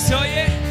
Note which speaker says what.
Speaker 1: Você, oiê.